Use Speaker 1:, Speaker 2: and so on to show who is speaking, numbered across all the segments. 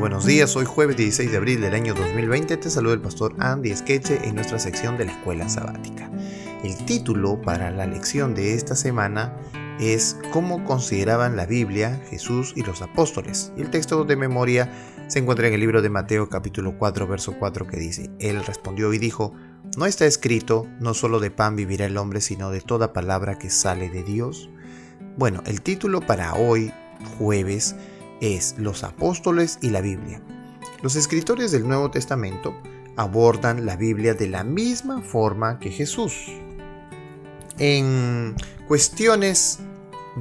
Speaker 1: buenos días, hoy jueves 16 de abril del año 2020 te saluda el pastor Andy Skeche en nuestra sección de la escuela sabática. El título para la lección de esta semana es Cómo consideraban la Biblia Jesús y los apóstoles. Y el texto de memoria se encuentra en el libro de Mateo capítulo 4 verso 4 que dice, Él respondió y dijo, ¿no está escrito, no solo de pan vivirá el hombre, sino de toda palabra que sale de Dios? Bueno, el título para hoy, jueves, es Los Apóstoles y la Biblia. Los escritores del Nuevo Testamento abordan la Biblia de la misma forma que Jesús. En cuestiones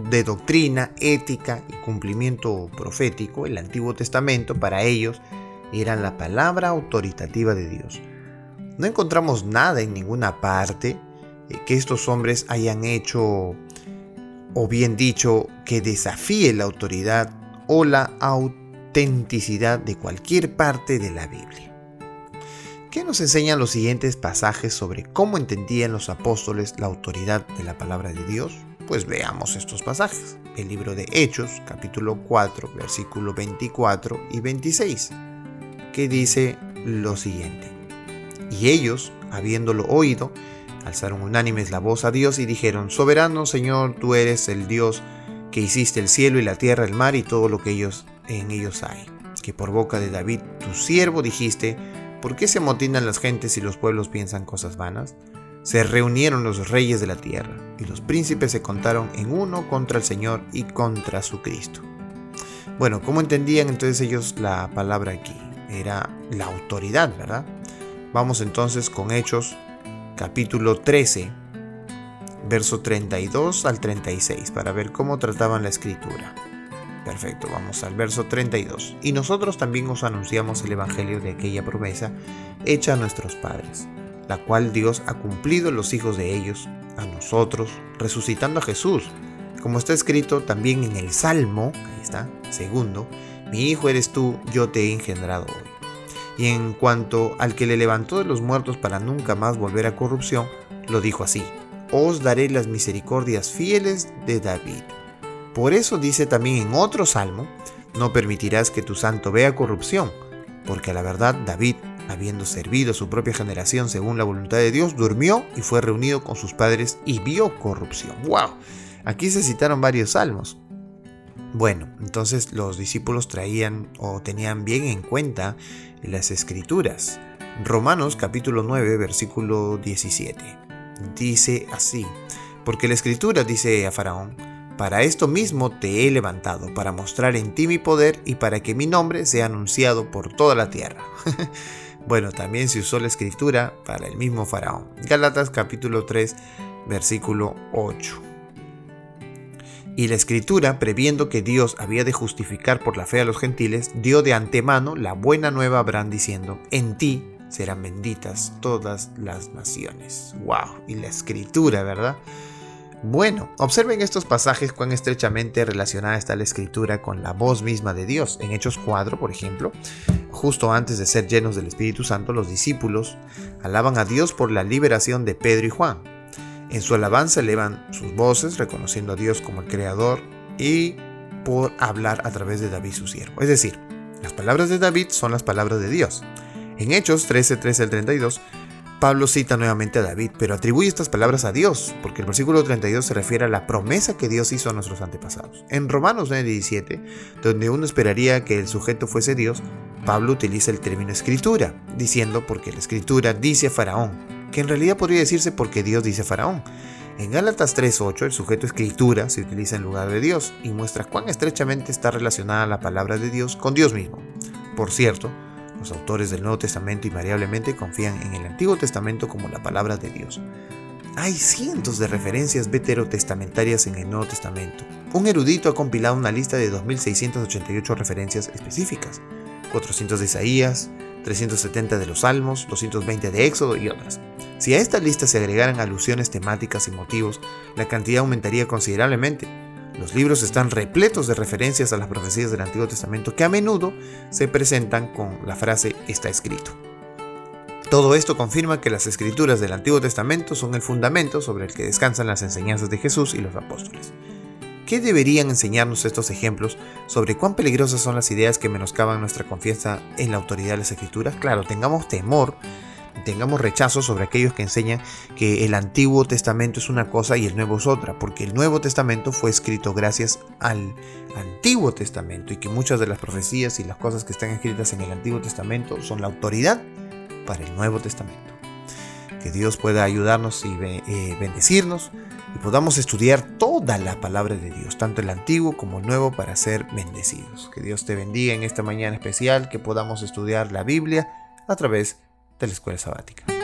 Speaker 1: de doctrina, ética y cumplimiento profético, el Antiguo Testamento para ellos era la palabra autoritativa de Dios. No encontramos nada en ninguna parte eh, que estos hombres hayan hecho, o bien dicho, que desafíe la autoridad o la autenticidad de cualquier parte de la Biblia. ¿Qué nos enseñan los siguientes pasajes sobre cómo entendían los apóstoles la autoridad de la palabra de Dios? Pues veamos estos pasajes. El libro de Hechos, capítulo 4, versículo 24 y 26, que dice lo siguiente. Y ellos, habiéndolo oído, alzaron unánimes la voz a Dios y dijeron, Soberano Señor, tú eres el Dios que hiciste el cielo y la tierra, el mar y todo lo que ellos en ellos hay. Que por boca de David, tu siervo, dijiste, ¿por qué se amotinan las gentes y los pueblos piensan cosas vanas? Se reunieron los reyes de la tierra, y los príncipes se contaron en uno contra el Señor y contra su Cristo. Bueno, ¿cómo entendían entonces ellos la palabra aquí? Era la autoridad, ¿verdad? Vamos entonces con Hechos capítulo 13, verso 32 al 36, para ver cómo trataban la escritura. Perfecto, vamos al verso 32. Y nosotros también os anunciamos el Evangelio de aquella promesa hecha a nuestros padres, la cual Dios ha cumplido los hijos de ellos, a nosotros, resucitando a Jesús, como está escrito también en el Salmo, ahí está, segundo, mi hijo eres tú, yo te he engendrado hoy. Y en cuanto al que le levantó de los muertos para nunca más volver a corrupción, lo dijo así, os daré las misericordias fieles de David. Por eso dice también en otro salmo, no permitirás que tu santo vea corrupción, porque a la verdad David, habiendo servido a su propia generación según la voluntad de Dios, durmió y fue reunido con sus padres y vio corrupción. ¡Wow! Aquí se citaron varios salmos. Bueno, entonces los discípulos traían o tenían bien en cuenta las escrituras. Romanos capítulo 9 versículo 17 dice así, porque la escritura dice a Faraón, para esto mismo te he levantado, para mostrar en ti mi poder y para que mi nombre sea anunciado por toda la tierra. bueno, también se usó la escritura para el mismo Faraón. Gálatas capítulo 3, versículo 8. Y la escritura, previendo que Dios había de justificar por la fe a los gentiles, dio de antemano la buena nueva a Abraham diciendo, en ti serán benditas todas las naciones. ¡Wow! Y la escritura, ¿verdad? Bueno, observen estos pasajes cuán estrechamente relacionada está la escritura con la voz misma de Dios. En Hechos 4, por ejemplo, justo antes de ser llenos del Espíritu Santo, los discípulos alaban a Dios por la liberación de Pedro y Juan. En su alabanza elevan sus voces, reconociendo a Dios como el Creador y por hablar a través de David su siervo. Es decir, las palabras de David son las palabras de Dios. En Hechos 13, 13 al 32, Pablo cita nuevamente a David, pero atribuye estas palabras a Dios, porque el versículo 32 se refiere a la promesa que Dios hizo a nuestros antepasados. En Romanos 9, 17, donde uno esperaría que el sujeto fuese Dios, Pablo utiliza el término escritura, diciendo porque la escritura dice a Faraón, que en realidad podría decirse porque Dios dice a Faraón. En Gálatas 3.8 el sujeto escritura se utiliza en lugar de Dios y muestra cuán estrechamente está relacionada la palabra de Dios con Dios mismo. Por cierto, los autores del Nuevo Testamento invariablemente confían en el Antiguo Testamento como la palabra de Dios. Hay cientos de referencias veterotestamentarias en el Nuevo Testamento. Un erudito ha compilado una lista de 2.688 referencias específicas, 400 de Isaías, 370 de los Salmos, 220 de Éxodo y otras. Si a esta lista se agregaran alusiones temáticas y motivos, la cantidad aumentaría considerablemente. Los libros están repletos de referencias a las profecías del Antiguo Testamento que a menudo se presentan con la frase está escrito. Todo esto confirma que las escrituras del Antiguo Testamento son el fundamento sobre el que descansan las enseñanzas de Jesús y los apóstoles. ¿Qué deberían enseñarnos estos ejemplos sobre cuán peligrosas son las ideas que menoscaban nuestra confianza en la autoridad de las escrituras? Claro, tengamos temor, tengamos rechazo sobre aquellos que enseñan que el Antiguo Testamento es una cosa y el Nuevo es otra, porque el Nuevo Testamento fue escrito gracias al Antiguo Testamento y que muchas de las profecías y las cosas que están escritas en el Antiguo Testamento son la autoridad para el Nuevo Testamento. Que Dios pueda ayudarnos y eh, bendecirnos y podamos estudiar toda la palabra de Dios, tanto el antiguo como el nuevo, para ser bendecidos. Que Dios te bendiga en esta mañana especial, que podamos estudiar la Biblia a través de la escuela sabática.